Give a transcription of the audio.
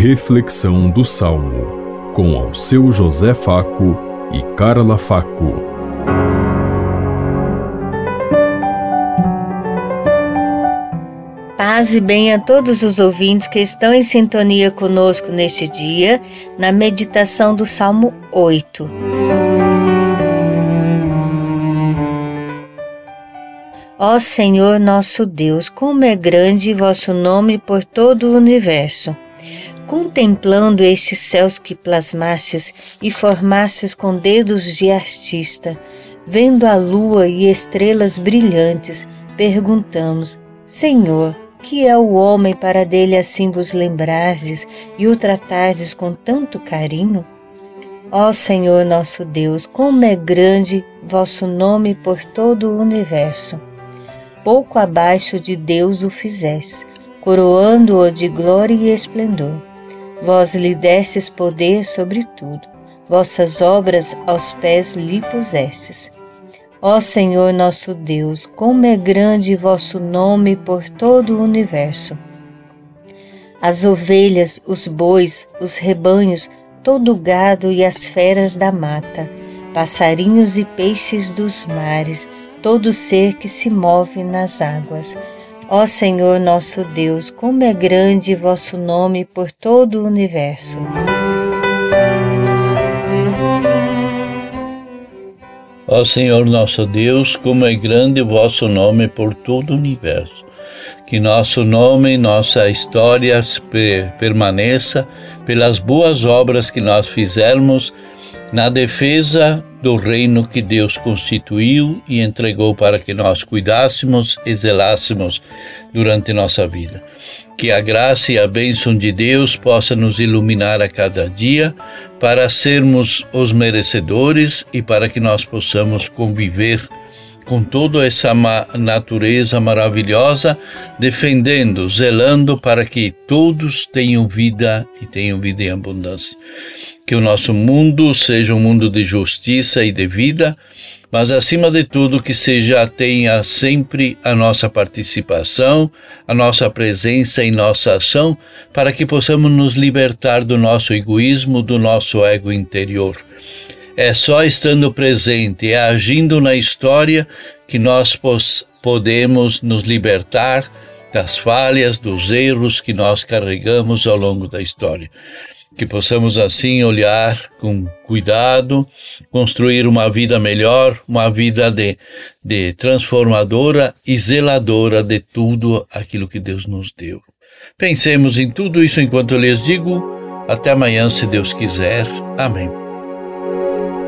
Reflexão do Salmo, com ao seu José Faco e Carla Faco. Paz e bem a todos os ouvintes que estão em sintonia conosco neste dia, na meditação do Salmo 8. Ó Senhor nosso Deus, como é grande vosso nome por todo o universo contemplando estes céus que plasmasses e formasses com dedos de artista, vendo a lua e estrelas brilhantes, perguntamos: Senhor, que é o homem para dele assim vos lembrardes e o tratardes com tanto carinho? Ó Senhor nosso Deus, como é grande vosso nome por todo o universo. Pouco abaixo de Deus o fizeste, coroando-o de glória e esplendor. Vós lhe destes poder sobre tudo, vossas obras aos pés lhe pusestes. Ó Senhor nosso Deus, como é grande vosso nome por todo o universo. As ovelhas, os bois, os rebanhos, todo o gado e as feras da mata, passarinhos e peixes dos mares, todo ser que se move nas águas, Ó Senhor nosso Deus, como é grande vosso nome por todo o universo. Ó Senhor nosso Deus, como é grande vosso nome por todo o universo. Que nosso nome, nossa história permaneça pelas boas obras que nós fizermos na defesa do reino que Deus constituiu e entregou para que nós cuidássemos e zelássemos durante nossa vida. Que a graça e a bênção de Deus possa nos iluminar a cada dia para sermos os merecedores e para que nós possamos conviver com toda essa natureza maravilhosa, defendendo, zelando para que todos tenham vida e tenham vida em abundância. Que o nosso mundo seja um mundo de justiça e de vida, mas acima de tudo que seja tenha sempre a nossa participação, a nossa presença e nossa ação, para que possamos nos libertar do nosso egoísmo, do nosso ego interior. É só estando presente e agindo na história que nós podemos nos libertar das falhas, dos erros que nós carregamos ao longo da história. Que possamos assim olhar com cuidado, construir uma vida melhor, uma vida de, de transformadora e zeladora de tudo aquilo que Deus nos deu. Pensemos em tudo isso enquanto eu lhes digo. Até amanhã, se Deus quiser. Amém.